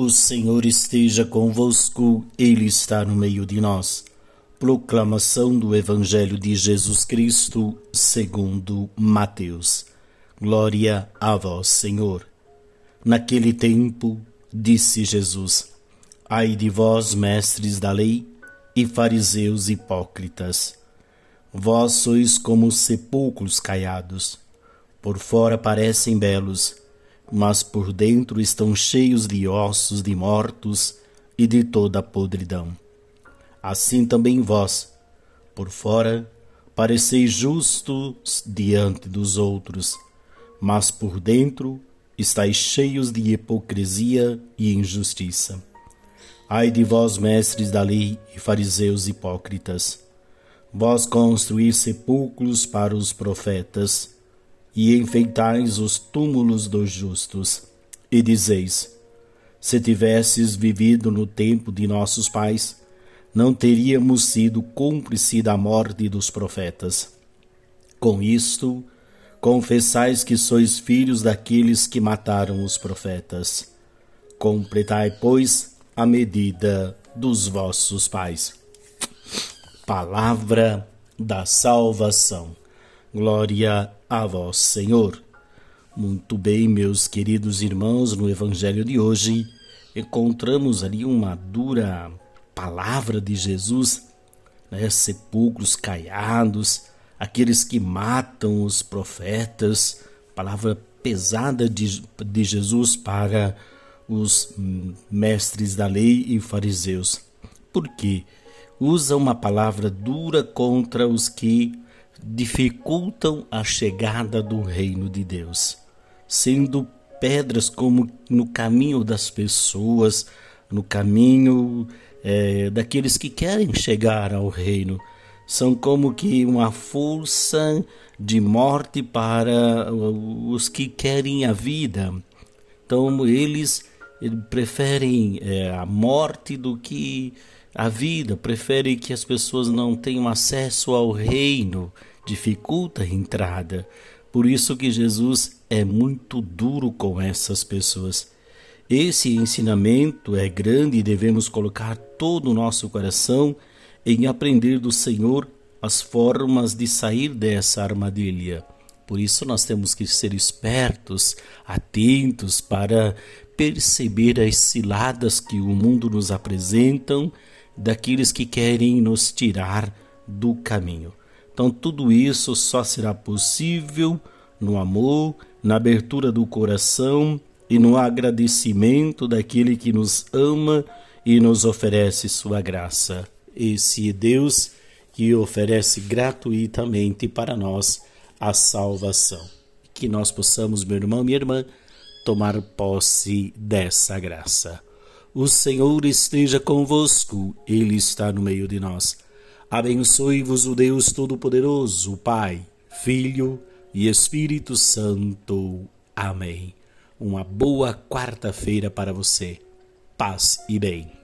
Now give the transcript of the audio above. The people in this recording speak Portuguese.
O Senhor esteja convosco, Ele está no meio de nós. Proclamação do Evangelho de Jesus Cristo, segundo Mateus. Glória a vós, Senhor. Naquele tempo, disse Jesus: Ai de vós, mestres da lei e fariseus hipócritas. Vós sois como sepulcros caiados. Por fora parecem belos, mas por dentro estão cheios de ossos de mortos e de toda a podridão. Assim também vós, por fora, pareceis justos diante dos outros, mas por dentro estáis cheios de hipocrisia e injustiça. Ai de vós, mestres da lei e fariseus hipócritas! Vós construís sepulcros para os profetas e enfeitais os túmulos dos justos, e dizeis: Se tivesses vivido no tempo de nossos pais, não teríamos sido cúmplice da morte dos profetas. Com isto, confessais que sois filhos daqueles que mataram os profetas. Completai, pois, a medida dos vossos pais. Palavra da salvação. Glória a vós, Senhor. Muito bem, meus queridos irmãos, no Evangelho de hoje encontramos ali uma dura palavra de Jesus, né? sepulcros caiados, aqueles que matam os profetas, palavra pesada de, de Jesus para os mestres da lei e fariseus. Por quê? Usa uma palavra dura contra os que dificultam a chegada do reino de Deus, sendo pedras como no caminho das pessoas, no caminho é, daqueles que querem chegar ao reino. São como que uma força de morte para os que querem a vida. Então eles preferem é, a morte do que a vida, prefere que as pessoas não tenham acesso ao reino, dificulta a entrada. Por isso que Jesus é muito duro com essas pessoas. Esse ensinamento é grande e devemos colocar todo o nosso coração em aprender do Senhor as formas de sair dessa armadilha. Por isso nós temos que ser espertos, atentos para perceber as ciladas que o mundo nos apresentam daqueles que querem nos tirar do caminho. Então, tudo isso só será possível no amor, na abertura do coração e no agradecimento daquele que nos ama e nos oferece sua graça. Esse Deus que oferece gratuitamente para nós a salvação. Que nós possamos, meu irmão, minha irmã, tomar posse dessa graça. O Senhor esteja convosco, Ele está no meio de nós. Abençoe-vos o Deus Todo-Poderoso, Pai, Filho e Espírito Santo. Amém. Uma boa quarta-feira para você. Paz e bem.